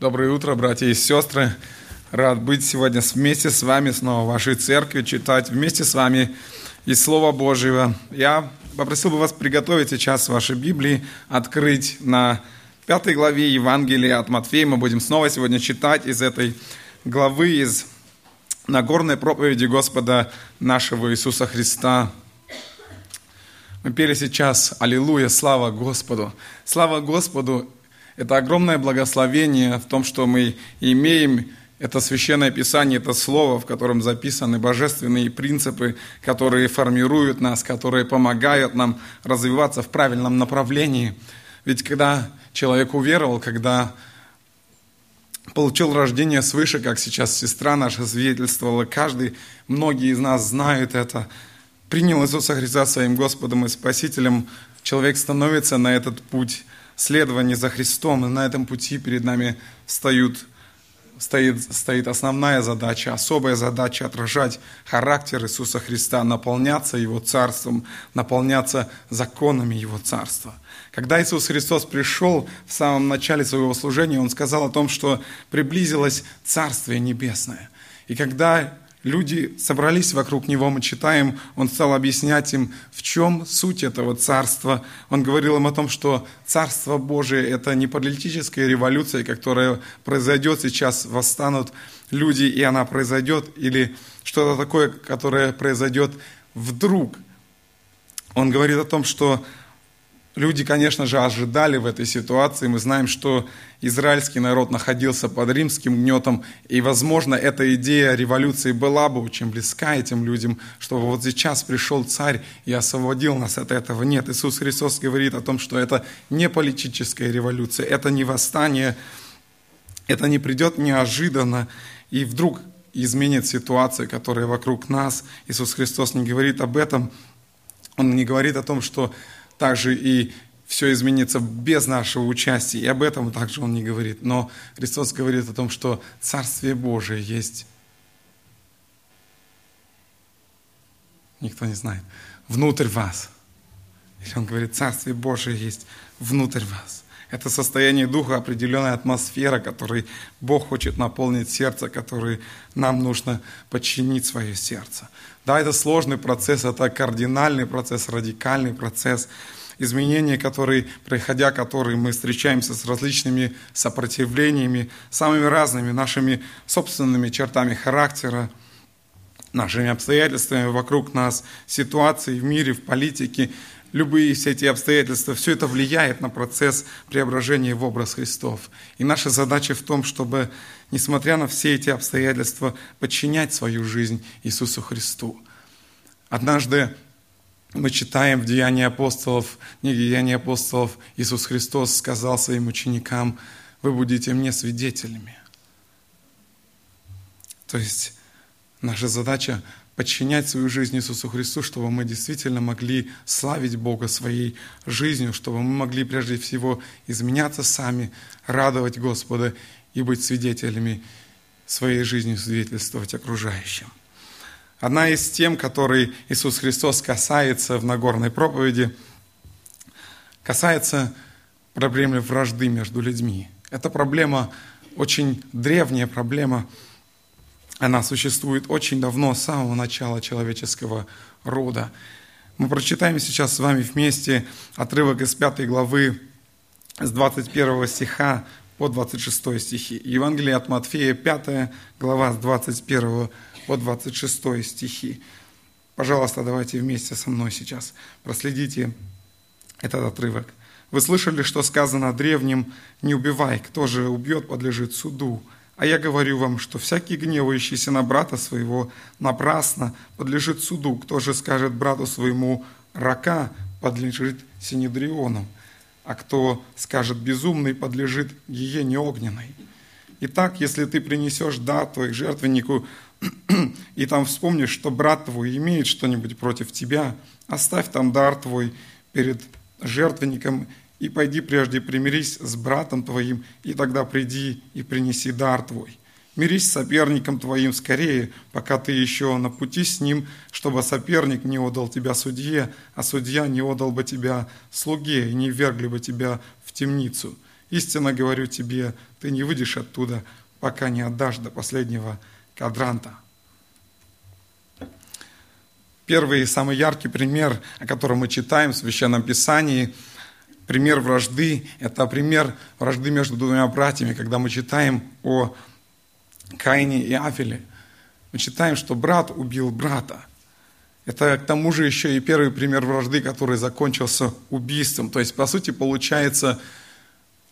Доброе утро, братья и сестры. Рад быть сегодня вместе с вами снова в вашей церкви, читать вместе с вами из Слова Божьего. Я попросил бы вас приготовить сейчас ваши Библии, открыть на пятой главе Евангелия от Матфея. Мы будем снова сегодня читать из этой главы, из Нагорной проповеди Господа нашего Иисуса Христа. Мы пели сейчас «Аллилуйя, слава Господу». Слава Господу это огромное благословение в том, что мы имеем это священное писание, это слово, в котором записаны божественные принципы, которые формируют нас, которые помогают нам развиваться в правильном направлении. Ведь когда человек уверовал, когда получил рождение свыше, как сейчас сестра наша свидетельствовала, каждый, многие из нас знают это, принял Иисуса Христа своим Господом и Спасителем, человек становится на этот путь – следование за Христом, и на этом пути перед нами встают, стоит, стоит основная задача, особая задача отражать характер Иисуса Христа, наполняться Его Царством, наполняться законами Его Царства. Когда Иисус Христос пришел в самом начале своего служения, Он сказал о том, что приблизилось Царствие Небесное. И когда люди собрались вокруг него, мы читаем, он стал объяснять им, в чем суть этого царства. Он говорил им о том, что царство Божие – это не политическая революция, которая произойдет сейчас, восстанут люди, и она произойдет, или что-то такое, которое произойдет вдруг. Он говорит о том, что Люди, конечно же, ожидали в этой ситуации. Мы знаем, что израильский народ находился под римским гнетом, и, возможно, эта идея революции была бы очень близка этим людям, что вот сейчас пришел царь и освободил нас от этого. Нет, Иисус Христос говорит о том, что это не политическая революция, это не восстание, это не придет неожиданно, и вдруг изменит ситуация, которая вокруг нас. Иисус Христос не говорит об этом, Он не говорит о том, что также и все изменится без нашего участия. И об этом также он не говорит. Но Христос говорит о том, что Царствие Божие есть. Никто не знает. Внутрь вас. Или он говорит, Царствие Божие есть внутрь вас. Это состояние духа, определенная атмосфера, которой Бог хочет наполнить сердце, которой нам нужно подчинить свое сердце. Да, это сложный процесс, это кардинальный процесс, радикальный процесс, изменения, которые, проходя которые мы встречаемся с различными сопротивлениями, самыми разными нашими собственными чертами характера, нашими обстоятельствами вокруг нас, ситуацией в мире, в политике, любые все эти обстоятельства, все это влияет на процесс преображения в образ Христов. И наша задача в том, чтобы, несмотря на все эти обстоятельства, подчинять свою жизнь Иисусу Христу. Однажды мы читаем в Деянии апостолов, книге Деяний апостолов, Иисус Христос сказал своим ученикам, вы будете мне свидетелями. То есть наша задача подчинять свою жизнь Иисусу Христу, чтобы мы действительно могли славить Бога своей жизнью, чтобы мы могли прежде всего изменяться сами, радовать Господа и быть свидетелями своей жизни, свидетельствовать окружающим. Одна из тем, которой Иисус Христос касается в Нагорной проповеди, касается проблемы вражды между людьми. Это проблема, очень древняя проблема, она существует очень давно, с самого начала человеческого рода. Мы прочитаем сейчас с вами вместе отрывок из 5 главы с 21 стиха по 26 стихи. Евангелие от Матфея, 5 глава с 21 по 26 стихи. Пожалуйста, давайте вместе со мной сейчас проследите этот отрывок. Вы слышали, что сказано древним «Не убивай, кто же убьет, подлежит суду». А я говорю вам, что всякий гневающийся на брата своего напрасно подлежит суду. Кто же скажет брату своему «рака», подлежит синедриону, а кто скажет «безумный», подлежит гиене огненной. Итак, если ты принесешь дар твой к жертвеннику, и там вспомнишь, что брат твой имеет что-нибудь против тебя, оставь там дар твой перед жертвенником и пойди прежде примирись с братом твоим, и тогда приди и принеси дар твой. Мирись с соперником твоим скорее, пока ты еще на пути с ним, чтобы соперник не отдал тебя судье, а судья не отдал бы тебя слуге и не вергли бы тебя в темницу. Истинно говорю тебе, ты не выйдешь оттуда, пока не отдашь до последнего кадранта. Первый самый яркий пример, о котором мы читаем в Священном Писании, пример вражды, это пример вражды между двумя братьями, когда мы читаем о Каине и Афеле. Мы читаем, что брат убил брата. Это к тому же еще и первый пример вражды, который закончился убийством. То есть, по сути, получается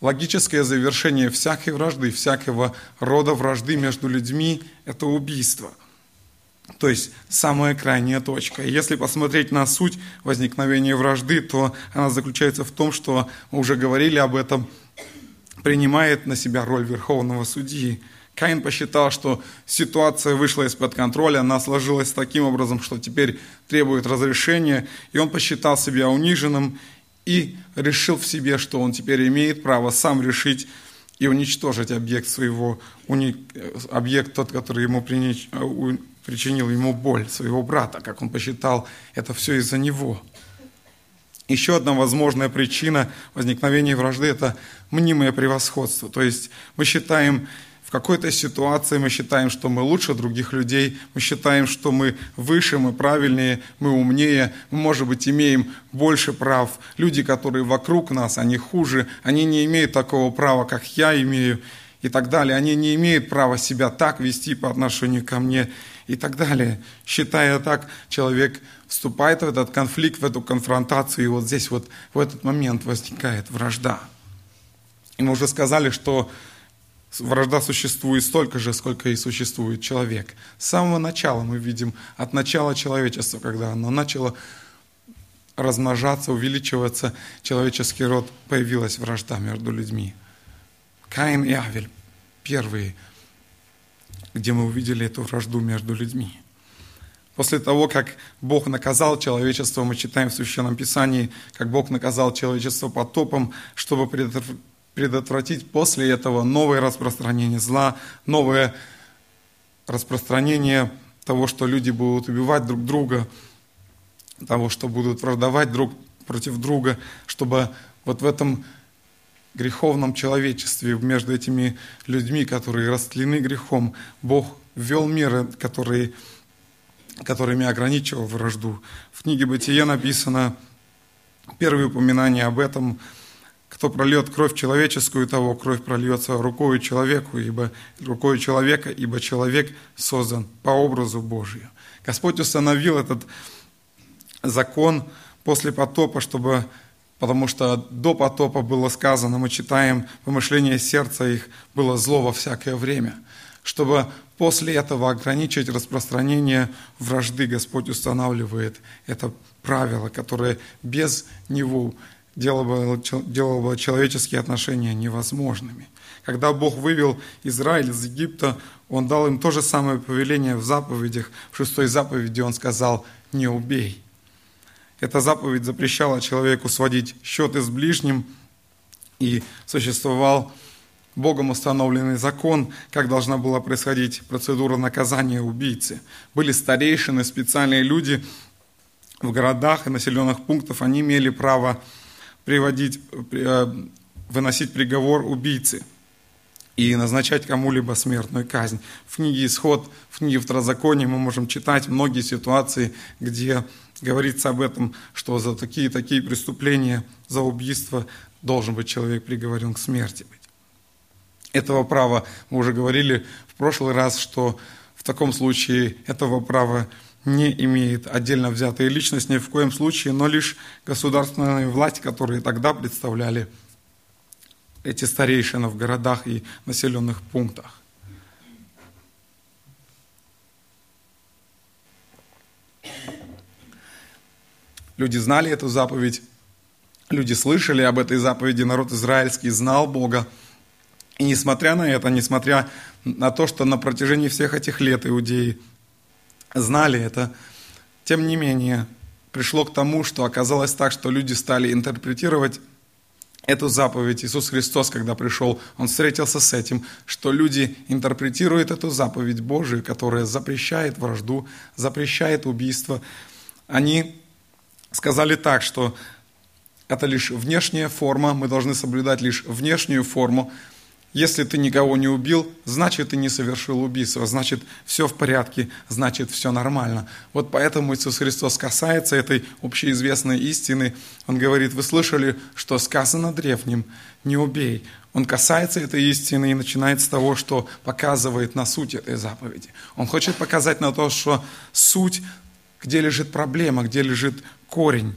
логическое завершение всякой вражды, всякого рода вражды между людьми – это убийство. То есть, самая крайняя точка. И если посмотреть на суть возникновения вражды, то она заключается в том, что мы уже говорили об этом, принимает на себя роль верховного судьи – Каин посчитал, что ситуация вышла из-под контроля, она сложилась таким образом, что теперь требует разрешения, и он посчитал себя униженным и решил в себе, что он теперь имеет право сам решить и уничтожить объект своего, объект тот, который ему причинил ему боль, своего брата, как он посчитал, это все из-за него. Еще одна возможная причина возникновения вражды – это мнимое превосходство. То есть мы считаем в какой-то ситуации мы считаем, что мы лучше других людей, мы считаем, что мы выше, мы правильнее, мы умнее, мы, может быть, имеем больше прав. Люди, которые вокруг нас, они хуже, они не имеют такого права, как я имею, и так далее. Они не имеют права себя так вести по отношению ко мне, и так далее. Считая так, человек вступает в этот конфликт, в эту конфронтацию, и вот здесь вот в этот момент возникает вражда. И мы уже сказали, что Вражда существует столько же, сколько и существует человек. С самого начала мы видим, от начала человечества, когда оно начало размножаться, увеличиваться, человеческий род, появилась вражда между людьми. Каин и Авель первые, где мы увидели эту вражду между людьми. После того, как Бог наказал человечество, мы читаем в Священном Писании, как Бог наказал человечество потопом, чтобы предотвратить после этого новое распространение зла, новое распространение того, что люди будут убивать друг друга, того, что будут враждовать друг против друга, чтобы вот в этом греховном человечестве, между этими людьми, которые растлены грехом, Бог ввел меры, которые, которыми ограничивал вражду. В книге «Бытие» написано первое упоминание об этом – кто прольет кровь человеческую, того кровь прольется рукою человеку, ибо рукою человека, ибо человек создан по образу Божию. Господь установил этот закон после потопа, чтобы, потому что до потопа было сказано, мы читаем, помышление сердца их было зло во всякое время. Чтобы после этого ограничить распространение вражды, Господь устанавливает это правило, которое без него делало бы, делало бы человеческие отношения невозможными. Когда Бог вывел Израиль из Египта, Он дал им то же самое повеление в заповедях. В шестой заповеди Он сказал «не убей». Эта заповедь запрещала человеку сводить счеты с ближним, и существовал Богом установленный закон, как должна была происходить процедура наказания убийцы. Были старейшины, специальные люди в городах и населенных пунктах, они имели право приводить, э, выносить приговор убийцы и назначать кому-либо смертную казнь. В книге «Исход», в книге «Второзаконие» мы можем читать многие ситуации, где говорится об этом, что за такие-такие преступления, за убийство должен быть человек приговорен к смерти. Этого права мы уже говорили в прошлый раз, что в таком случае этого права не имеет отдельно взятая личность ни в коем случае, но лишь государственная власть, которые тогда представляли эти старейшины в городах и населенных пунктах. Люди знали эту заповедь, люди слышали об этой заповеди, народ израильский знал Бога. И несмотря на это, несмотря на то, что на протяжении всех этих лет иудеи знали это, тем не менее пришло к тому, что оказалось так, что люди стали интерпретировать эту заповедь. Иисус Христос, когда пришел, Он встретился с этим, что люди интерпретируют эту заповедь Божию, которая запрещает вражду, запрещает убийство. Они сказали так, что это лишь внешняя форма, мы должны соблюдать лишь внешнюю форму. Если ты никого не убил, значит, ты не совершил убийство, значит, все в порядке, значит, все нормально. Вот поэтому Иисус Христос касается этой общеизвестной истины. Он говорит, вы слышали, что сказано древним, не убей. Он касается этой истины и начинает с того, что показывает на суть этой заповеди. Он хочет показать на то, что суть, где лежит проблема, где лежит корень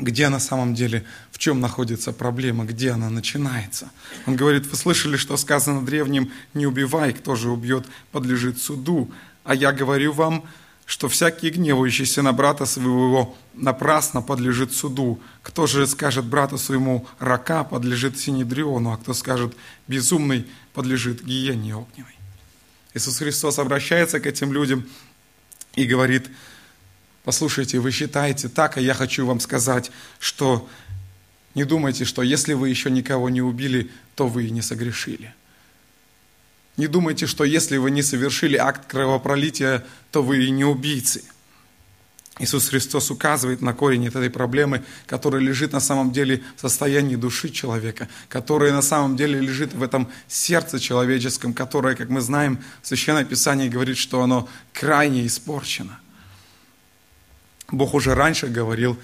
где на самом деле, в чем находится проблема, где она начинается. Он говорит, вы слышали, что сказано древним, не убивай, кто же убьет, подлежит суду. А я говорю вам, что всякий гневающийся на брата своего напрасно подлежит суду. Кто же скажет брату своему рака, подлежит синедриону, а кто скажет безумный, подлежит гиене огневой. Иисус Христос обращается к этим людям и говорит, Послушайте, вы считаете так, а я хочу вам сказать, что не думайте, что если вы еще никого не убили, то вы и не согрешили. Не думайте, что если вы не совершили акт кровопролития, то вы и не убийцы. Иисус Христос указывает на корень этой проблемы, которая лежит на самом деле в состоянии души человека, которая на самом деле лежит в этом сердце человеческом, которое, как мы знаем, в Священном Писании говорит, что оно крайне испорчено – Бог уже раньше говорил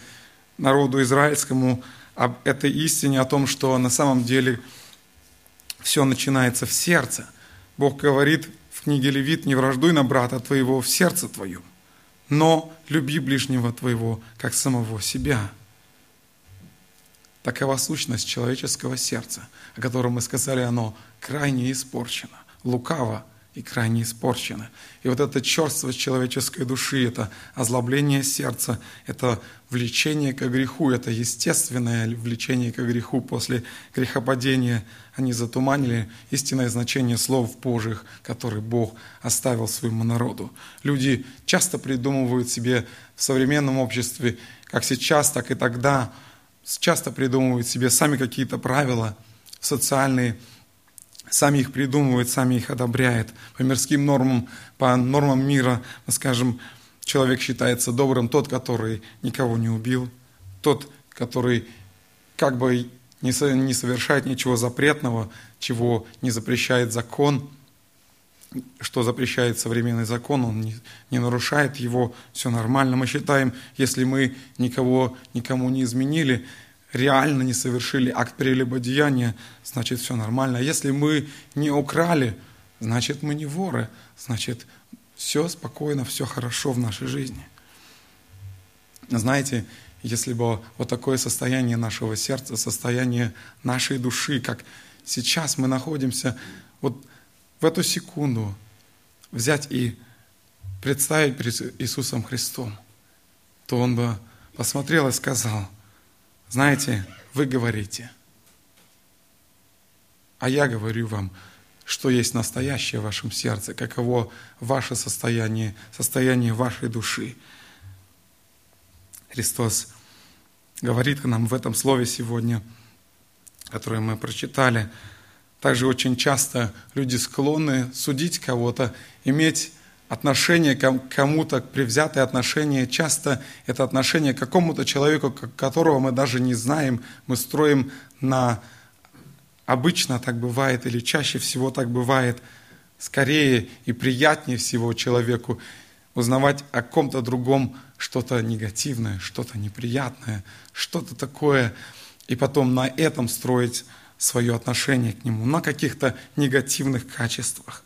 народу израильскому об этой истине, о том, что на самом деле все начинается в сердце. Бог говорит в книге Левит, не враждуй на брата твоего в сердце твоем, но люби ближнего твоего, как самого себя. Такова сущность человеческого сердца, о котором мы сказали, оно крайне испорчено, лукаво, и крайне испорчены. И вот эта черствость человеческой души, это озлобление сердца, это влечение к греху, это естественное влечение к греху после грехопадения, они затуманили истинное значение слов Божьих, которые Бог оставил своему народу. Люди часто придумывают себе в современном обществе, как сейчас, так и тогда, часто придумывают себе сами какие-то правила социальные, сами их придумывает, сами их одобряет. По мирским нормам, по нормам мира, мы скажем, человек считается добрым тот, который никого не убил, тот, который как бы не совершает ничего запретного, чего не запрещает закон, что запрещает современный закон, он не, не нарушает его, все нормально. Мы считаем, если мы никого, никому не изменили, реально не совершили акт прелюбодеяния, значит все нормально. Если мы не украли, значит мы не воры, значит все спокойно, все хорошо в нашей жизни. Знаете, если бы вот такое состояние нашего сердца, состояние нашей души, как сейчас мы находимся, вот в эту секунду взять и представить перед Иисусом Христом, то Он бы посмотрел и сказал – знаете, вы говорите, а я говорю вам, что есть настоящее в вашем сердце, каково ваше состояние, состояние вашей души. Христос говорит нам в этом слове сегодня, которое мы прочитали. Также очень часто люди склонны судить кого-то, иметь отношение к кому-то, привзятое отношение, часто это отношение к какому-то человеку, которого мы даже не знаем, мы строим на... Обычно так бывает, или чаще всего так бывает, скорее и приятнее всего человеку узнавать о ком-то другом что-то негативное, что-то неприятное, что-то такое, и потом на этом строить свое отношение к нему, на каких-то негативных качествах.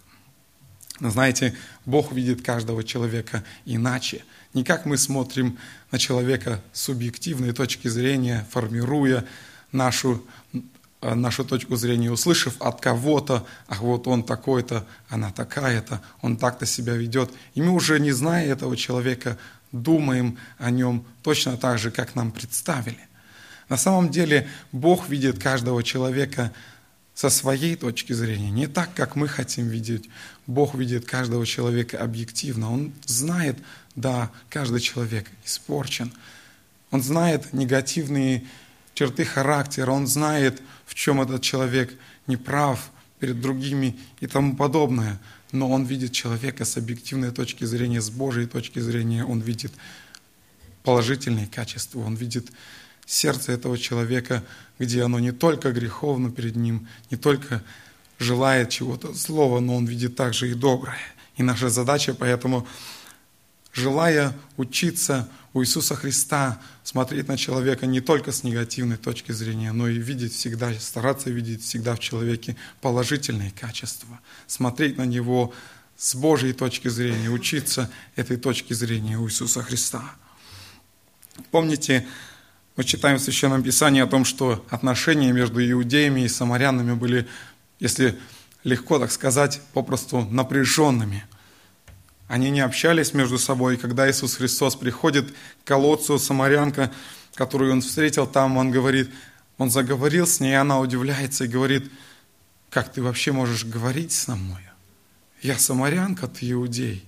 Знаете, Бог видит каждого человека иначе. Не как мы смотрим на человека с субъективной точки зрения, формируя нашу, э, нашу точку зрения, услышав от кого-то, ах, вот он такой-то, она такая-то, он так-то себя ведет. И мы уже, не зная этого человека, думаем о нем точно так же, как нам представили. На самом деле Бог видит каждого человека со своей точки зрения, не так, как мы хотим видеть. Бог видит каждого человека объективно. Он знает, да, каждый человек испорчен. Он знает негативные черты характера, он знает, в чем этот человек неправ перед другими и тому подобное. Но он видит человека с объективной точки зрения, с Божьей точки зрения. Он видит положительные качества, он видит сердце этого человека, где оно не только греховно перед ним, не только желает чего-то злого, но он видит также и доброе. И наша задача поэтому, желая учиться у Иисуса Христа, смотреть на человека не только с негативной точки зрения, но и видеть всегда, стараться видеть всегда в человеке положительные качества, смотреть на него с Божьей точки зрения, учиться этой точки зрения у Иисуса Христа. Помните, мы читаем в Священном Писании о том, что отношения между иудеями и самарянами были, если легко так сказать, попросту напряженными. Они не общались между собой, и когда Иисус Христос приходит к колодцу, самарянка, которую он встретил там, он говорит, он заговорил с ней, и она удивляется и говорит, как ты вообще можешь говорить со мной? Я самарянка, ты иудей.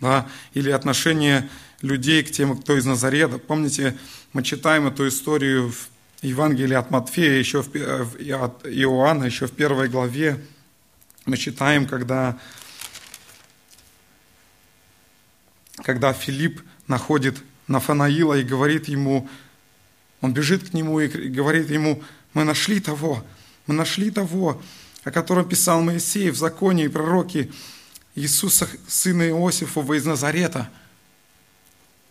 Да? Или отношение людей к тем, кто из Назарета. Помните, мы читаем эту историю в Евангелии от Матфея, еще в, от Иоанна, еще в первой главе. Мы читаем, когда, когда Филипп находит Нафанаила и говорит ему, он бежит к нему и говорит ему, мы нашли того, мы нашли того, о котором писал Моисей в законе и пророки Иисуса, сына Иосифова из Назарета.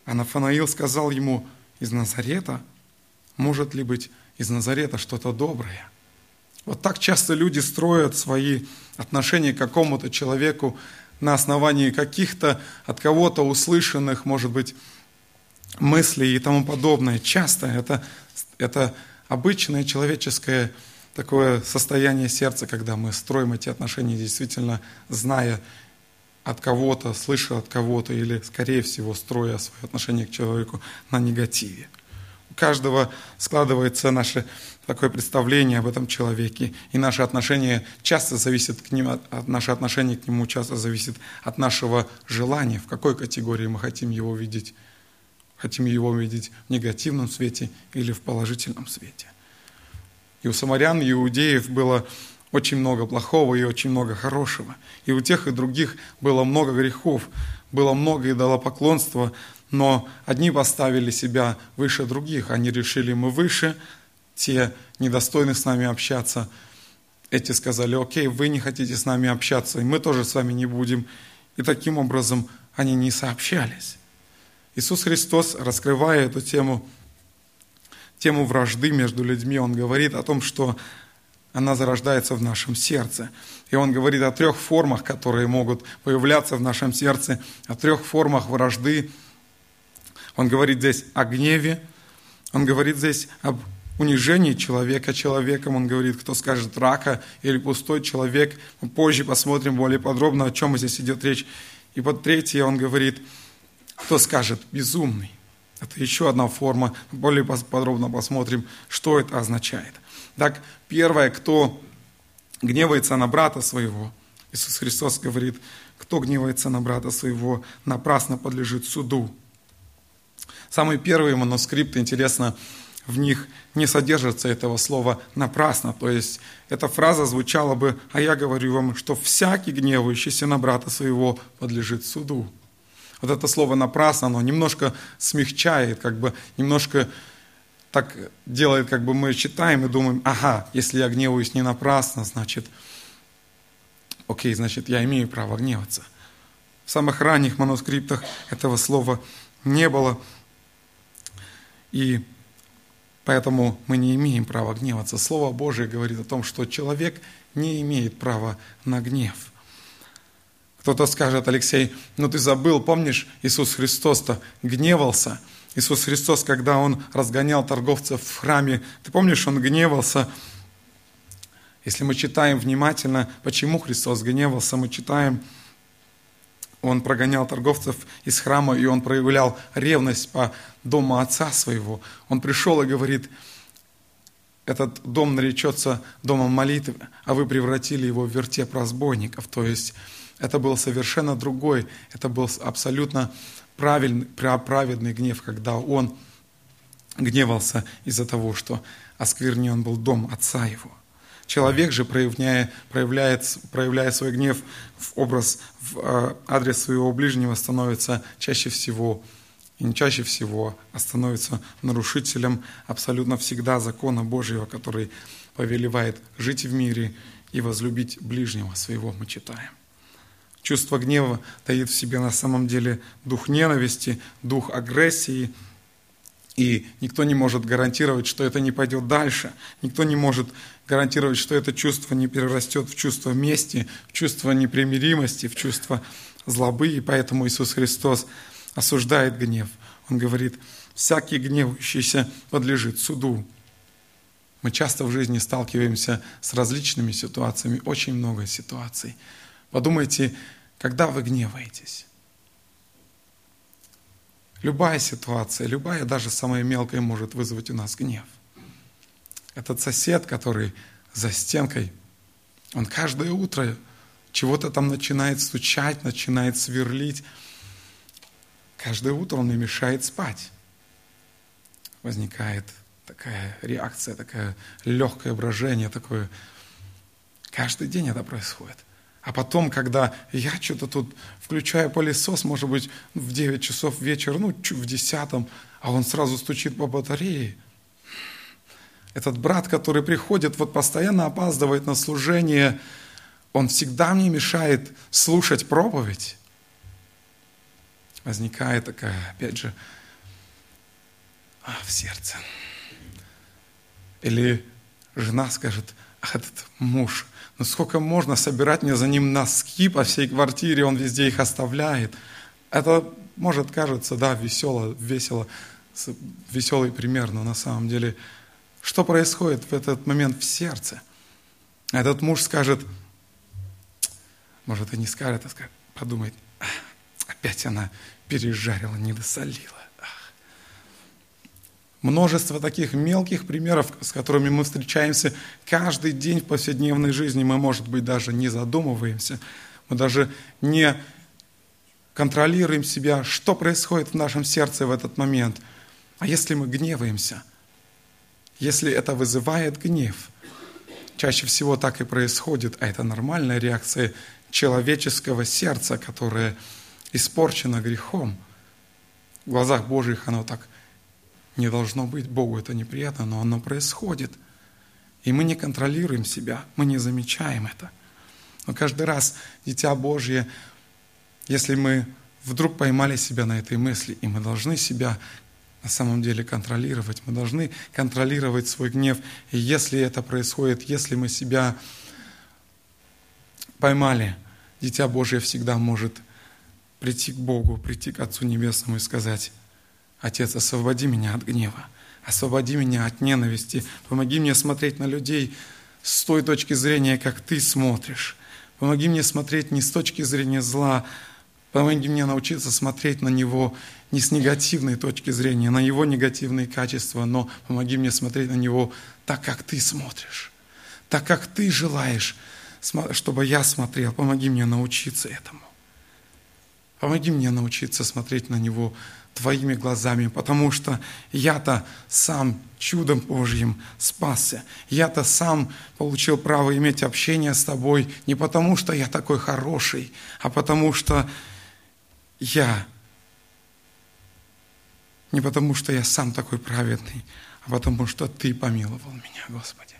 А Нафанаил сказал ему, из Назарета? Может ли быть из Назарета что-то доброе? Вот так часто люди строят свои отношения к какому-то человеку на основании каких-то от кого-то услышанных, может быть, мыслей и тому подобное. Часто это, это обычное человеческое такое состояние сердца, когда мы строим эти отношения, действительно зная от кого-то, слыша от кого-то или, скорее всего, строя свои отношения к человеку на негативе. У каждого складывается наше такое представление об этом человеке, и наше отношение часто зависит к нему, от, наше отношение к нему часто зависит от нашего желания, в какой категории мы хотим его видеть. Хотим его видеть в негативном свете или в положительном свете. И у самарян, и иудеев было очень много плохого и очень много хорошего. И у тех и других было много грехов, было много идолопоклонства, но одни поставили себя выше других. Они решили, мы выше, те недостойны с нами общаться. Эти сказали, окей, вы не хотите с нами общаться, и мы тоже с вами не будем. И таким образом они не сообщались. Иисус Христос, раскрывая эту тему, тему вражды между людьми, он говорит о том, что она зарождается в нашем сердце. И он говорит о трех формах, которые могут появляться в нашем сердце, о трех формах вражды. Он говорит здесь о гневе, он говорит здесь об унижении человека человеком. Он говорит, кто скажет рака или пустой человек. Мы позже посмотрим более подробно, о чем здесь идет речь. И под третье он говорит, кто скажет безумный. Это еще одна форма. Более подробно посмотрим, что это означает. Так, первое, кто гневается на брата своего, Иисус Христос говорит, кто гневается на брата своего, напрасно подлежит суду. Самые первые манускрипты, интересно, в них не содержится этого слова «напрасно». То есть эта фраза звучала бы, а я говорю вам, что всякий гневающийся на брата своего подлежит суду. Вот это слово «напрасно», оно немножко смягчает, как бы немножко так делает, как бы мы читаем и думаем, ага, если я гневаюсь не напрасно, значит, окей, значит, я имею право гневаться. В самых ранних манускриптах этого слова не было, и поэтому мы не имеем права гневаться. Слово Божие говорит о том, что человек не имеет права на гнев – кто-то скажет, Алексей, ну ты забыл, помнишь, Иисус Христос-то гневался. Иисус Христос, когда Он разгонял торговцев в храме, ты помнишь, Он гневался. Если мы читаем внимательно, почему Христос гневался, мы читаем, Он прогонял торговцев из храма, и Он проявлял ревность по дому Отца Своего. Он пришел и говорит, этот дом наречется домом молитвы, а вы превратили его в вертеп разбойников. То есть это был совершенно другой, это был абсолютно правильный, праведный гнев, когда он гневался из-за того, что осквернен был дом отца его. Человек же, проявляя, проявляет, проявляя свой гнев в образ, в э, адрес своего ближнего, становится чаще всего и чаще всего становится нарушителем абсолютно всегда закона Божьего, который повелевает жить в мире и возлюбить ближнего своего, мы читаем. Чувство гнева таит в себе на самом деле дух ненависти, дух агрессии, и никто не может гарантировать, что это не пойдет дальше. Никто не может гарантировать, что это чувство не перерастет в чувство мести, в чувство непримиримости, в чувство злобы. И поэтому Иисус Христос осуждает гнев. Он говорит, всякий гневающийся подлежит суду. Мы часто в жизни сталкиваемся с различными ситуациями, очень много ситуаций. Подумайте, когда вы гневаетесь? Любая ситуация, любая, даже самая мелкая, может вызвать у нас гнев. Этот сосед, который за стенкой, он каждое утро чего-то там начинает стучать, начинает сверлить. Каждое утро он мне мешает спать. Возникает такая реакция, такое легкое брожение, такое. Каждый день это происходит. А потом, когда я что-то тут включаю пылесос, может быть, в 9 часов вечера, ну, в 10, а он сразу стучит по батарее. Этот брат, который приходит, вот постоянно опаздывает на служение, он всегда мне мешает слушать проповедь. Возникает такая, опять же, в сердце. Или жена скажет, этот муж – но сколько можно собирать мне за ним носки по всей квартире, он везде их оставляет. Это может кажется, да, весело, весело, веселый пример, но на самом деле, что происходит в этот момент в сердце? Этот муж скажет, может и не скажет, а скажет, подумает, опять она пережарила, не досолила. Множество таких мелких примеров, с которыми мы встречаемся каждый день в повседневной жизни. Мы, может быть, даже не задумываемся. Мы даже не контролируем себя, что происходит в нашем сердце в этот момент. А если мы гневаемся, если это вызывает гнев, чаще всего так и происходит, а это нормальная реакция человеческого сердца, которое испорчено грехом. В глазах Божьих оно так не должно быть. Богу это неприятно, но оно происходит. И мы не контролируем себя, мы не замечаем это. Но каждый раз, Дитя Божье, если мы вдруг поймали себя на этой мысли, и мы должны себя на самом деле контролировать, мы должны контролировать свой гнев. И если это происходит, если мы себя поймали, Дитя Божье всегда может прийти к Богу, прийти к Отцу Небесному и сказать, Отец, освободи меня от гнева, освободи меня от ненависти, помоги мне смотреть на людей с той точки зрения, как Ты смотришь. Помоги мне смотреть не с точки зрения зла, помоги мне научиться смотреть на Него не с негативной точки зрения, на Его негативные качества, но помоги мне смотреть на Него так, как Ты смотришь, так, как Ты желаешь, чтобы я смотрел. Помоги мне научиться этому. Помоги мне научиться смотреть на Него Твоими глазами, потому что я-то сам чудом Божьим спасся. Я-то сам получил право иметь общение с Тобой не потому, что я такой хороший, а потому что я, не потому, что я сам такой праведный, а потому что Ты помиловал меня, Господи.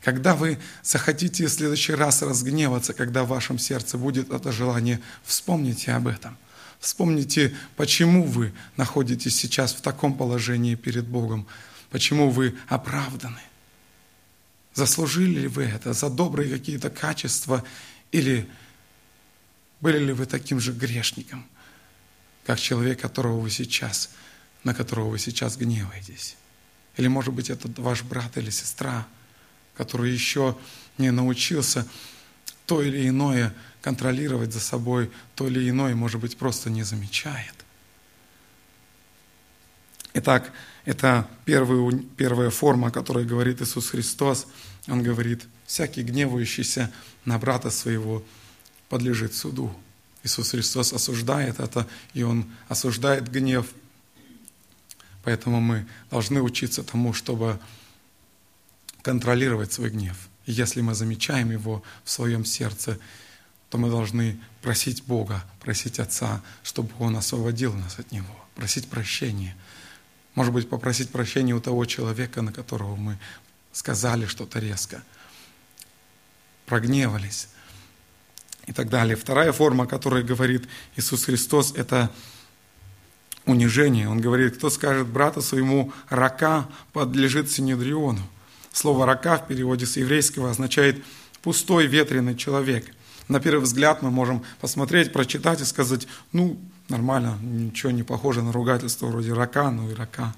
Когда вы захотите в следующий раз разгневаться, когда в вашем сердце будет это желание, вспомните об этом – Вспомните, почему вы находитесь сейчас в таком положении перед Богом, почему вы оправданы. Заслужили ли вы это за добрые какие-то качества или были ли вы таким же грешником, как человек, которого вы сейчас, на которого вы сейчас гневаетесь? Или, может быть, это ваш брат или сестра, который еще не научился то или иное контролировать за собой то или иное, может быть, просто не замечает. Итак, это первый, первая форма, о которой говорит Иисус Христос. Он говорит, всякий гневающийся на брата своего подлежит суду. Иисус Христос осуждает это, и Он осуждает гнев. Поэтому мы должны учиться тому, чтобы контролировать свой гнев. Если мы замечаем его в своем сердце, то мы должны просить Бога, просить Отца, чтобы Он освободил нас от Него, просить прощения. Может быть, попросить прощения у того человека, на которого мы сказали что-то резко, прогневались и так далее. Вторая форма, о которой говорит Иисус Христос, это унижение. Он говорит, кто скажет брату своему «рака», подлежит Синедриону. Слово «рака» в переводе с еврейского означает «пустой ветреный человек». На первый взгляд мы можем посмотреть, прочитать и сказать, ну, нормально, ничего не похоже на ругательство вроде «рака», ну и «рака».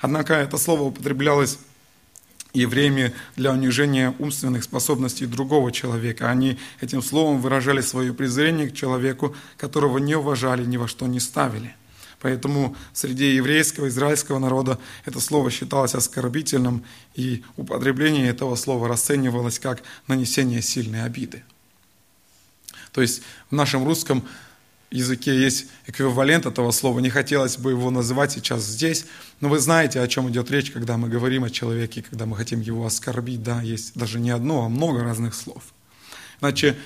Однако это слово употреблялось евреями для унижения умственных способностей другого человека. Они этим словом выражали свое презрение к человеку, которого не уважали, ни во что не ставили. Поэтому среди еврейского, израильского народа это слово считалось оскорбительным, и употребление этого слова расценивалось как нанесение сильной обиды. То есть в нашем русском языке есть эквивалент этого слова. Не хотелось бы его называть сейчас здесь, но вы знаете, о чем идет речь, когда мы говорим о человеке, когда мы хотим его оскорбить. Да, есть даже не одно, а много разных слов. Иначе,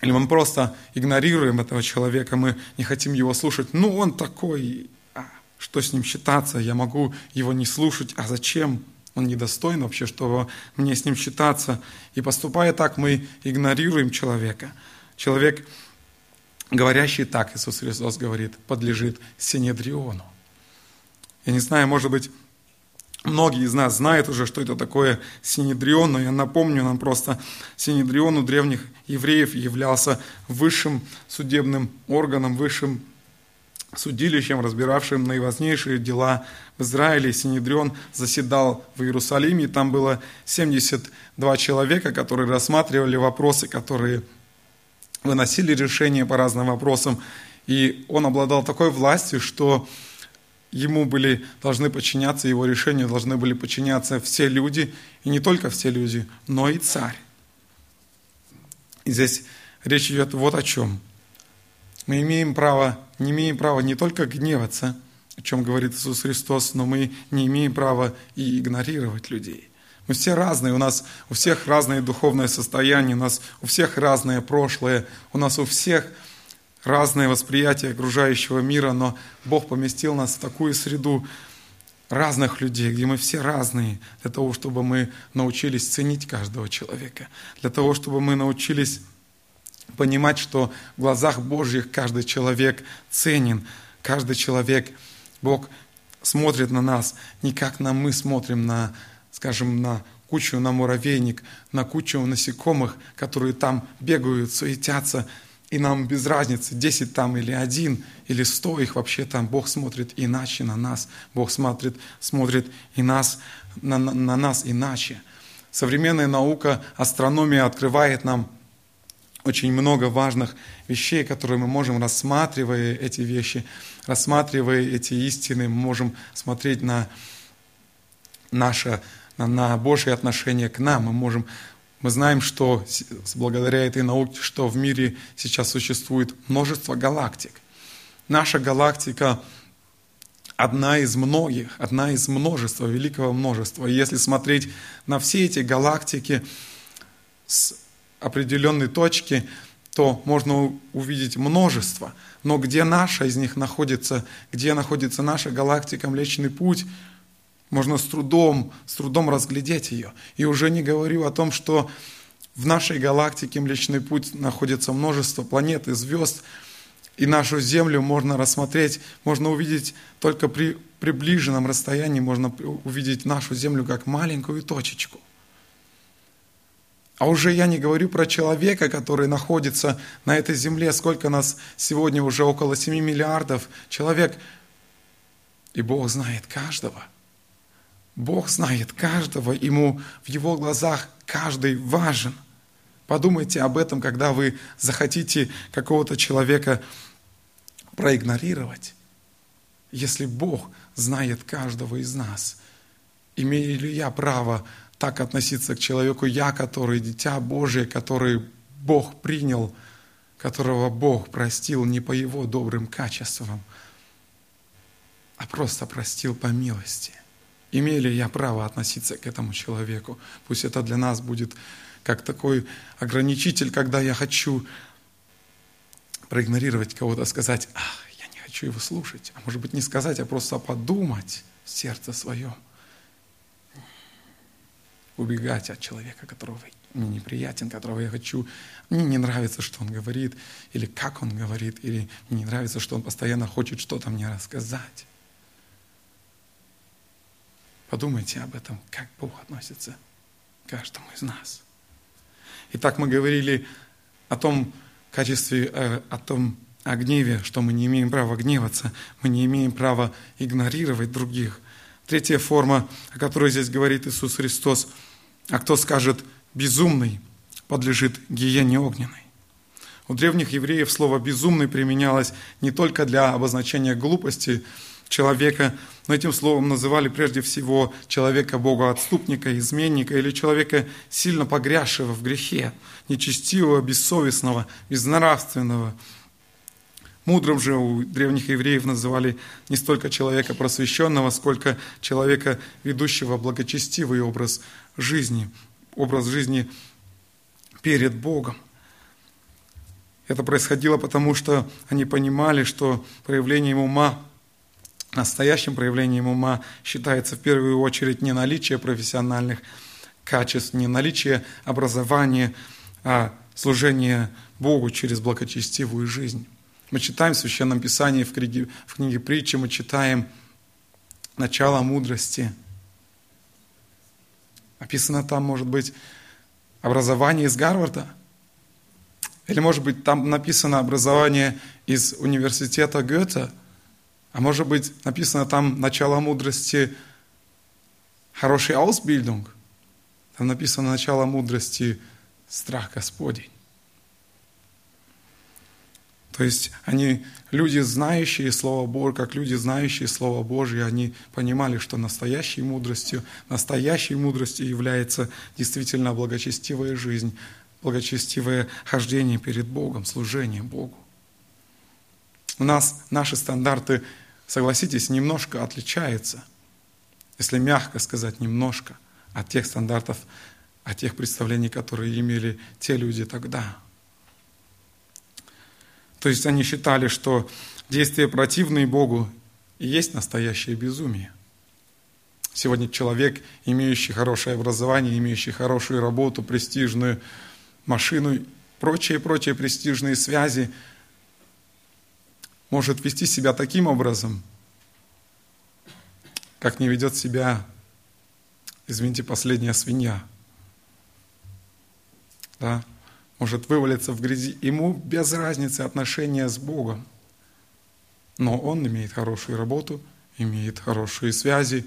или мы просто игнорируем этого человека, мы не хотим его слушать. Ну, он такой, а, что с ним считаться, я могу его не слушать, а зачем? Он недостоин вообще, чтобы мне с ним считаться. И поступая так, мы игнорируем человека. Человек говорящий так, Иисус Христос говорит, подлежит Синедриону. Я не знаю, может быть, многие из нас знают уже, что это такое Синедрион, но я напомню нам просто, Синедрион у древних евреев являлся высшим судебным органом, высшим судилищем, разбиравшим наиважнейшие дела в Израиле. Синедрион заседал в Иерусалиме, и там было 72 человека, которые рассматривали вопросы, которые выносили решения по разным вопросам, и он обладал такой властью, что ему были, должны подчиняться, его решению должны были подчиняться все люди, и не только все люди, но и царь. И здесь речь идет вот о чем. Мы имеем право, не имеем права не только гневаться, о чем говорит Иисус Христос, но мы не имеем права и игнорировать людей. Мы все разные, у нас у всех разное духовное состояние, у нас у всех разное прошлое, у нас у всех разное восприятие окружающего мира, но Бог поместил нас в такую среду разных людей, где мы все разные, для того, чтобы мы научились ценить каждого человека, для того, чтобы мы научились понимать, что в глазах Божьих каждый человек ценен, каждый человек, Бог смотрит на нас не как на мы смотрим на скажем, на кучу, на муравейник, на кучу насекомых, которые там бегают, суетятся, и нам без разницы, 10 там или один, или 100 их вообще там, Бог смотрит иначе на нас, Бог смотрит, смотрит и нас, на, на, на нас иначе. Современная наука, астрономия открывает нам очень много важных вещей, которые мы можем, рассматривая эти вещи, рассматривая эти истины, мы можем смотреть на наше на Божье отношение к нам. Мы можем мы знаем, что благодаря этой науке, что в мире сейчас существует множество галактик. Наша галактика одна из многих, одна из множества, великого множества. И если смотреть на все эти галактики с определенной точки, то можно увидеть множество. Но где наша из них находится, где находится наша галактика Млечный Путь – можно с трудом, с трудом разглядеть ее. И уже не говорю о том, что в нашей галактике Млечный Путь находится множество планет и звезд, и нашу Землю можно рассмотреть, можно увидеть только при приближенном расстоянии, можно увидеть нашу Землю как маленькую точечку. А уже я не говорю про человека, который находится на этой земле. Сколько нас сегодня уже около 7 миллиардов человек. И Бог знает каждого – Бог знает каждого, ему в его глазах каждый важен. Подумайте об этом, когда вы захотите какого-то человека проигнорировать. Если Бог знает каждого из нас, имею ли я право так относиться к человеку, я, который дитя Божие, который Бог принял, которого Бог простил не по его добрым качествам, а просто простил по милости – Имею ли я право относиться к этому человеку? Пусть это для нас будет как такой ограничитель, когда я хочу проигнорировать кого-то, сказать, ах, я не хочу его слушать. А может быть не сказать, а просто подумать в сердце своем. Убегать от человека, которого мне неприятен, которого я хочу. Мне не нравится, что он говорит, или как он говорит, или мне не нравится, что он постоянно хочет что-то мне рассказать. Подумайте об этом, как Бог относится к каждому из нас. Итак, мы говорили о том качестве, э, о том о гневе, что мы не имеем права гневаться, мы не имеем права игнорировать других. Третья форма, о которой здесь говорит Иисус Христос, а кто скажет «безумный», подлежит гиене огненной. У древних евреев слово «безумный» применялось не только для обозначения глупости человека, но этим словом называли прежде всего человека богоотступника, изменника или человека сильно погрязшего в грехе, нечестивого, бессовестного, безнравственного. Мудрым же у древних евреев называли не столько человека просвещенного, сколько человека, ведущего благочестивый образ жизни, образ жизни перед Богом. Это происходило потому, что они понимали, что проявлением ума Настоящим проявлением ума считается в первую очередь не наличие профессиональных качеств, не наличие образования, а служение Богу через благочестивую жизнь. Мы читаем в Священном Писании, в книге, в книге притчи, мы читаем начало мудрости. Написано там, может быть, образование из Гарварда. Или, может быть, там написано образование из университета Гёте – а может быть, написано там начало мудрости хороший Ausbildung. Там написано начало мудрости страх Господень. То есть они, люди, знающие Слово Божье, как люди, знающие Слово Божье, они понимали, что настоящей мудростью, настоящей мудростью является действительно благочестивая жизнь, благочестивое хождение перед Богом, служение Богу. У нас наши стандарты, согласитесь, немножко отличаются, если мягко сказать, немножко от тех стандартов, от тех представлений, которые имели те люди тогда. То есть они считали, что действия противные Богу и есть настоящее безумие. Сегодня человек, имеющий хорошее образование, имеющий хорошую работу, престижную машину, прочие-прочие престижные связи – может вести себя таким образом, как не ведет себя, извините, последняя свинья. Да? Может вывалиться в грязи. Ему без разницы отношения с Богом. Но он имеет хорошую работу, имеет хорошие связи,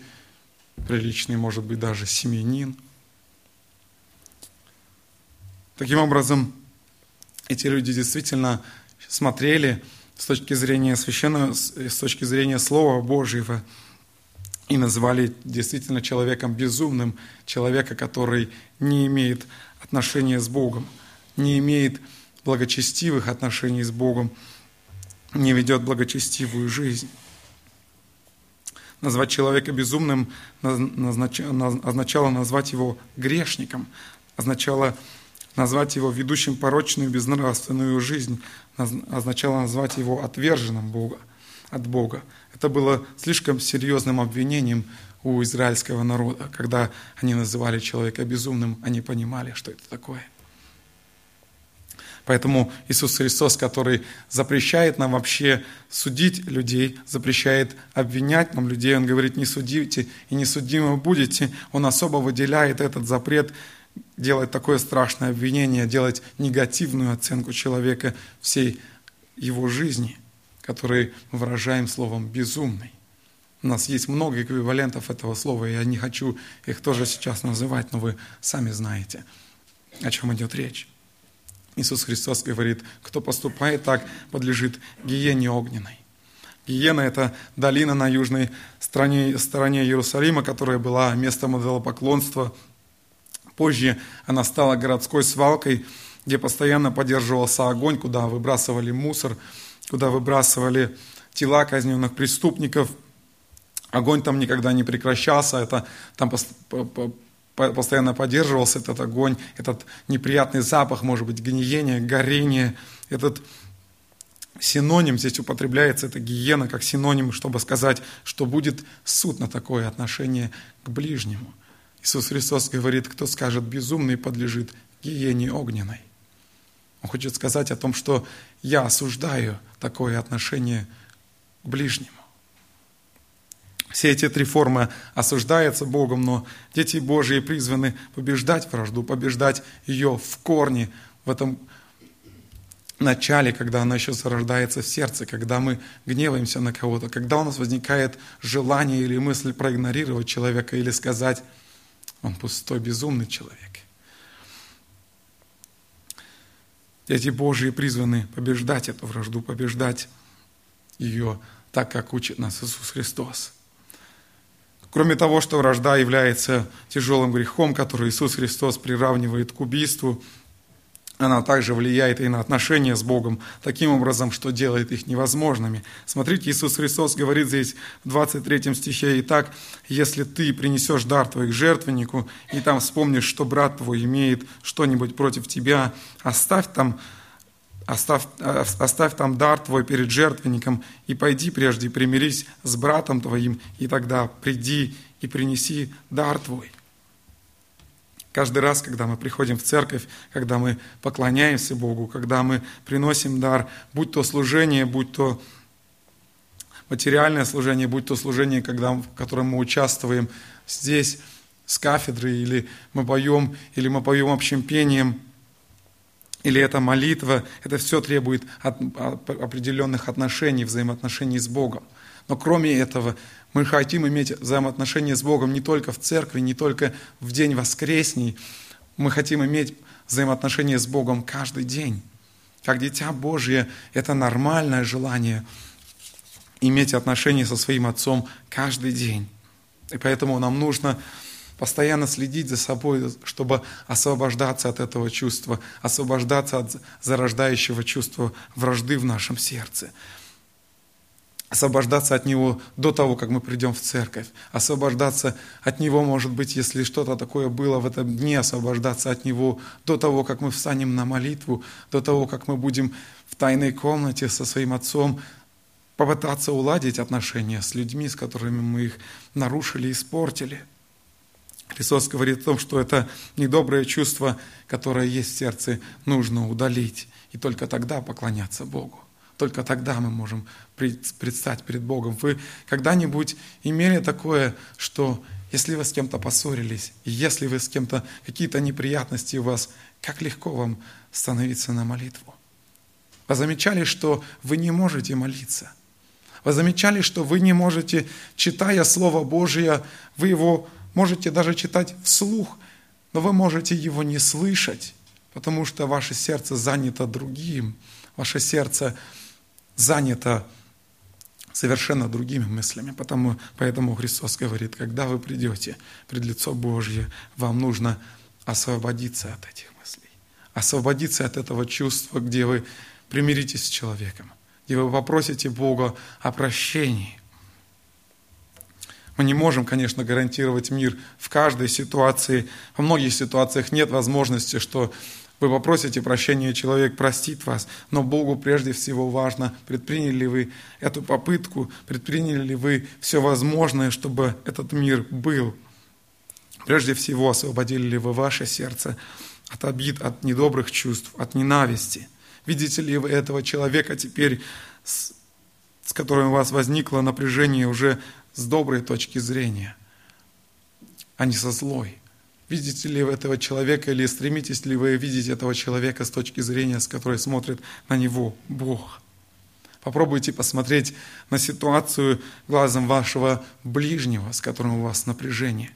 приличный, может быть, даже семьянин. Таким образом, эти люди действительно смотрели с точки зрения священного, с точки зрения Слова Божьего, и назвали действительно человеком безумным, человека, который не имеет отношения с Богом, не имеет благочестивых отношений с Богом, не ведет благочестивую жизнь. Назвать человека безумным означало назвать его грешником, означало назвать его ведущим порочную безнравственную жизнь, означало назвать его отверженным Бога, от Бога. Это было слишком серьезным обвинением у израильского народа. Когда они называли человека безумным, они понимали, что это такое. Поэтому Иисус Христос, который запрещает нам вообще судить людей, запрещает обвинять нам людей, Он говорит, не судите и не судимы будете, Он особо выделяет этот запрет делать такое страшное обвинение, делать негативную оценку человека всей его жизни, который мы выражаем словом «безумный». У нас есть много эквивалентов этого слова, и я не хочу их тоже сейчас называть, но вы сами знаете, о чем идет речь. Иисус Христос говорит, кто поступает так, подлежит гиене огненной. Гиена – это долина на южной стороне, стороне Иерусалима, которая была местом идолопоклонства Позже она стала городской свалкой, где постоянно поддерживался огонь, куда выбрасывали мусор, куда выбрасывали тела казненных преступников. Огонь там никогда не прекращался, это там постоянно поддерживался этот огонь, этот неприятный запах, может быть, гниение, горение, этот синоним здесь употребляется, это гиена, как синоним, чтобы сказать, что будет суд на такое отношение к ближнему. Иисус Христос говорит, кто скажет безумный, подлежит гиене огненной. Он хочет сказать о том, что я осуждаю такое отношение к ближнему. Все эти три формы осуждаются Богом, но дети Божьи призваны побеждать вражду, побеждать ее в корне, в этом начале, когда она еще зарождается в сердце, когда мы гневаемся на кого-то, когда у нас возникает желание или мысль проигнорировать человека или сказать, он пустой, безумный человек. Дети Божьи призваны побеждать эту вражду, побеждать ее так, как учит нас Иисус Христос. Кроме того, что вражда является тяжелым грехом, который Иисус Христос приравнивает к убийству, она также влияет и на отношения с Богом таким образом, что делает их невозможными. Смотрите, Иисус Христос говорит здесь в 23 стихе, «Итак, если ты принесешь дар твой к жертвеннику, и там вспомнишь, что брат твой имеет что-нибудь против тебя, оставь там Оставь, оставь там дар твой перед жертвенником и пойди прежде примирись с братом твоим, и тогда приди и принеси дар твой. Каждый раз, когда мы приходим в церковь, когда мы поклоняемся Богу, когда мы приносим дар, будь то служение, будь то материальное служение, будь то служение, когда, в котором мы участвуем здесь, с кафедры, или мы поем, или мы поем общим пением – или это молитва, это все требует определенных отношений, взаимоотношений с Богом. Но кроме этого, мы хотим иметь взаимоотношения с Богом не только в церкви, не только в день воскресней, мы хотим иметь взаимоотношения с Богом каждый день. Как дитя Божье, это нормальное желание иметь отношения со своим Отцом каждый день. И поэтому нам нужно постоянно следить за собой, чтобы освобождаться от этого чувства, освобождаться от зарождающего чувства вражды в нашем сердце освобождаться от него до того, как мы придем в церковь, освобождаться от него, может быть, если что-то такое было в этом дне, освобождаться от него до того, как мы встанем на молитву, до того, как мы будем в тайной комнате со своим отцом, попытаться уладить отношения с людьми, с которыми мы их нарушили испортили – Христос говорит о том, что это недоброе чувство, которое есть в сердце, нужно удалить. И только тогда поклоняться Богу. Только тогда мы можем предстать перед Богом. Вы когда-нибудь имели такое, что если вы с кем-то поссорились, если вы с кем-то какие-то неприятности у вас, как легко вам становиться на молитву? Вы замечали, что вы не можете молиться? Вы замечали, что вы не можете, читая Слово Божие, вы его можете даже читать вслух, но вы можете его не слышать, потому что ваше сердце занято другим, ваше сердце занято совершенно другими мыслями. Потому, поэтому Христос говорит, когда вы придете пред лицо Божье, вам нужно освободиться от этих мыслей, освободиться от этого чувства, где вы примиритесь с человеком, где вы попросите Бога о прощении, мы не можем, конечно, гарантировать мир в каждой ситуации. Во многих ситуациях нет возможности, что вы попросите прощения, человек простит вас, но Богу прежде всего важно, предприняли ли вы эту попытку, предприняли ли вы все возможное, чтобы этот мир был. Прежде всего, освободили ли вы ваше сердце от обид, от недобрых чувств, от ненависти. Видите ли вы этого человека теперь, с, с которым у вас возникло напряжение уже с доброй точки зрения, а не со злой. Видите ли вы этого человека или стремитесь ли вы видеть этого человека с точки зрения, с которой смотрит на него Бог? Попробуйте посмотреть на ситуацию глазом вашего ближнего, с которым у вас напряжение.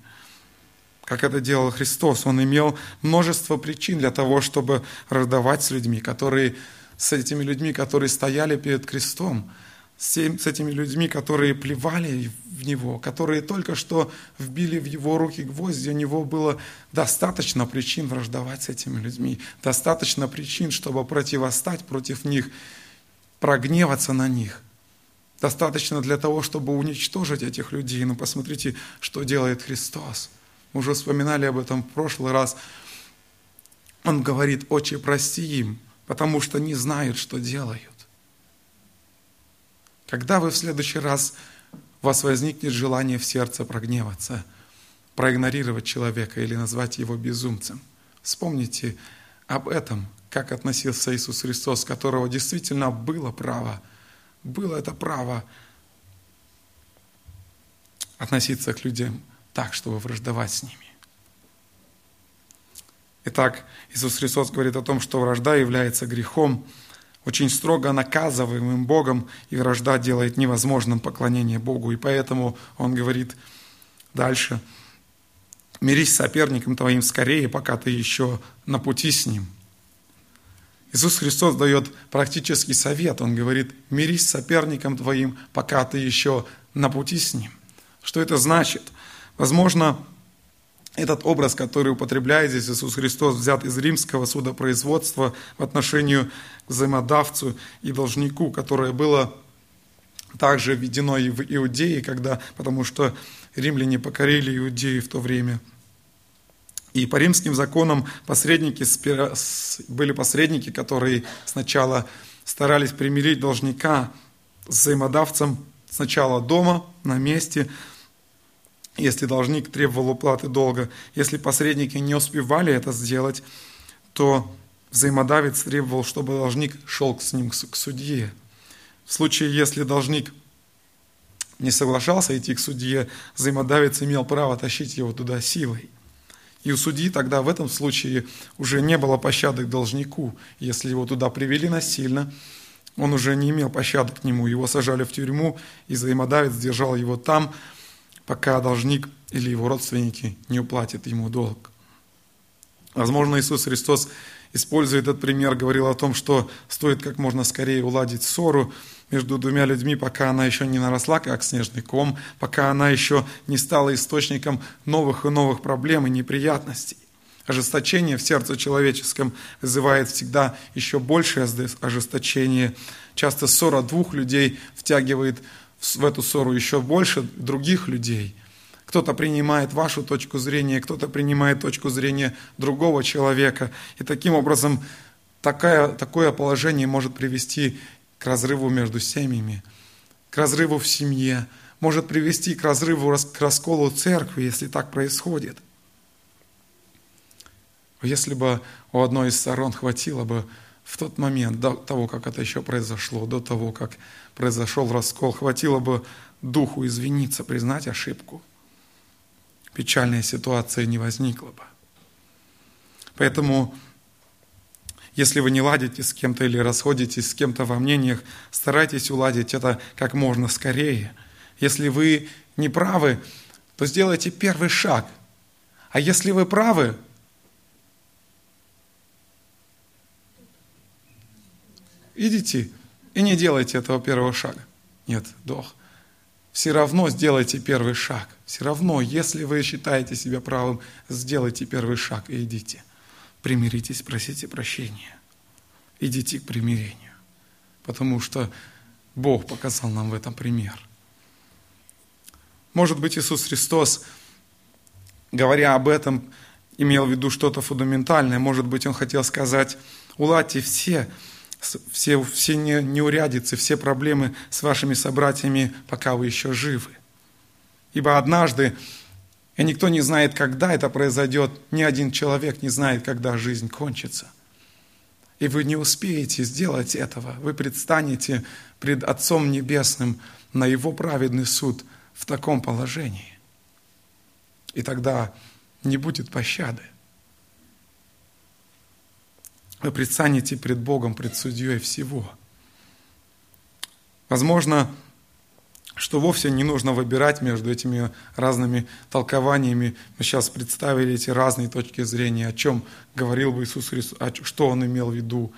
Как это делал Христос. Он имел множество причин для того, чтобы раздавать с людьми, которые, с этими людьми, которые стояли перед крестом – с этими людьми, которые плевали в него, которые только что вбили в его руки гвозди, у него было достаточно причин враждовать с этими людьми, достаточно причин, чтобы противостать против них, прогневаться на них. достаточно для того, чтобы уничтожить этих людей. Но посмотрите, что делает Христос. Мы уже вспоминали об этом в прошлый раз. Он говорит, «Отче, прости им, потому что не знают, что делают». Когда вы в следующий раз у вас возникнет желание в сердце прогневаться, проигнорировать человека или назвать его безумцем, вспомните об этом, как относился Иисус Христос, которого действительно было право, было это право относиться к людям так, чтобы враждовать с ними. Итак, Иисус Христос говорит о том, что вражда является грехом, очень строго наказываемым Богом, и вражда делает невозможным поклонение Богу. И поэтому Он говорит дальше, «Мирись с соперником твоим скорее, пока ты еще на пути с ним». Иисус Христос дает практический совет. Он говорит, мирись с соперником твоим, пока ты еще на пути с ним. Что это значит? Возможно, этот образ, который употребляет здесь Иисус Христос, взят из римского судопроизводства в отношении к взаимодавцу и должнику, которое было также введено и в Иудее, когда, потому что римляне покорили Иудею в то время – и по римским законам посредники, были посредники, которые сначала старались примирить должника с взаимодавцем сначала дома, на месте, если должник требовал уплаты долга. Если посредники не успевали это сделать, то взаимодавец требовал, чтобы должник шел с ним к судье. В случае, если должник не соглашался идти к судье, взаимодавец имел право тащить его туда силой. И у судьи тогда в этом случае уже не было пощады к должнику. Если его туда привели насильно, он уже не имел пощады к нему. Его сажали в тюрьму, и взаимодавец держал его там, пока должник или его родственники не уплатят ему долг. Возможно, Иисус Христос, используя этот пример, говорил о том, что стоит как можно скорее уладить ссору, между двумя людьми, пока она еще не наросла, как снежный ком, пока она еще не стала источником новых и новых проблем и неприятностей. Ожесточение в сердце человеческом вызывает всегда еще большее ожесточение. Часто ссора двух людей втягивает в эту ссору еще больше других людей. Кто-то принимает вашу точку зрения, кто-то принимает точку зрения другого человека. И таким образом такое, такое положение может привести к разрыву между семьями, к разрыву в семье, может привести к разрыву, к расколу церкви, если так происходит. Если бы у одной из сторон хватило бы в тот момент, до того, как это еще произошло, до того, как произошел раскол, хватило бы духу извиниться, признать ошибку, печальная ситуация не возникла бы. Поэтому если вы не ладите с кем-то или расходитесь с кем-то во мнениях, старайтесь уладить это как можно скорее. Если вы не правы, то сделайте первый шаг. А если вы правы, идите и не делайте этого первого шага. Нет, дох. Все равно сделайте первый шаг. Все равно, если вы считаете себя правым, сделайте первый шаг и идите примиритесь, просите прощения. Идите к примирению. Потому что Бог показал нам в этом пример. Может быть, Иисус Христос, говоря об этом, имел в виду что-то фундаментальное. Может быть, Он хотел сказать, уладьте все, все, все неурядицы, все проблемы с вашими собратьями, пока вы еще живы. Ибо однажды и никто не знает, когда это произойдет. Ни один человек не знает, когда жизнь кончится. И вы не успеете сделать этого. Вы предстанете пред Отцом Небесным на Его праведный суд в таком положении. И тогда не будет пощады. Вы предстанете пред Богом, пред судьей всего. Возможно, что вовсе не нужно выбирать между этими разными толкованиями. Мы сейчас представили эти разные точки зрения, о чем говорил бы Иисус Христос, что Он имел в виду.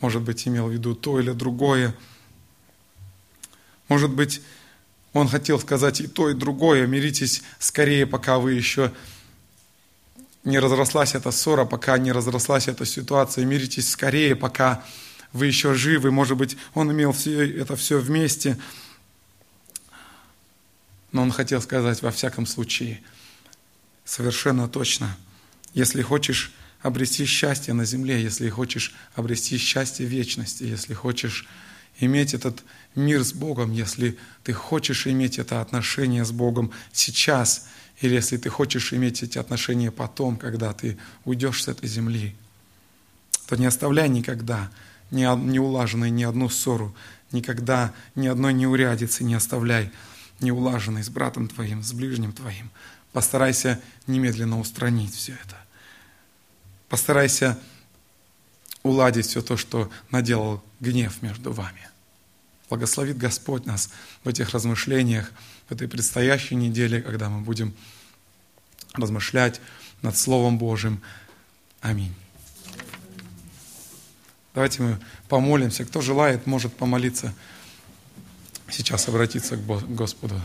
Может быть, имел в виду то или другое. Может быть, Он хотел сказать и то, и другое. Миритесь скорее, пока вы еще не разрослась эта ссора, пока не разрослась эта ситуация. Миритесь скорее, пока вы еще живы. Может быть, Он имел все, это все вместе – Но он хотел сказать во всяком случае, совершенно точно, если хочешь обрести счастье на земле, если хочешь обрести счастье вечности, если хочешь иметь этот мир с Богом, если ты хочешь иметь это отношение с Богом сейчас, или если ты хочешь иметь эти отношения потом, когда ты уйдешь с этой земли, то не оставляй никогда не, не улаженной ни одну ссору, никогда ни одной неурядицы не оставляй неулаженной с братом твоим, с ближним твоим. Постарайся немедленно устранить все это. Постарайся уладить все то, что наделал гнев между вами. Благословит Господь нас в этих размышлениях, в этой предстоящей неделе, когда мы будем размышлять над Словом Божьим. Аминь. Давайте мы помолимся. Кто желает, может помолиться. Сейчас обратиться к Господу.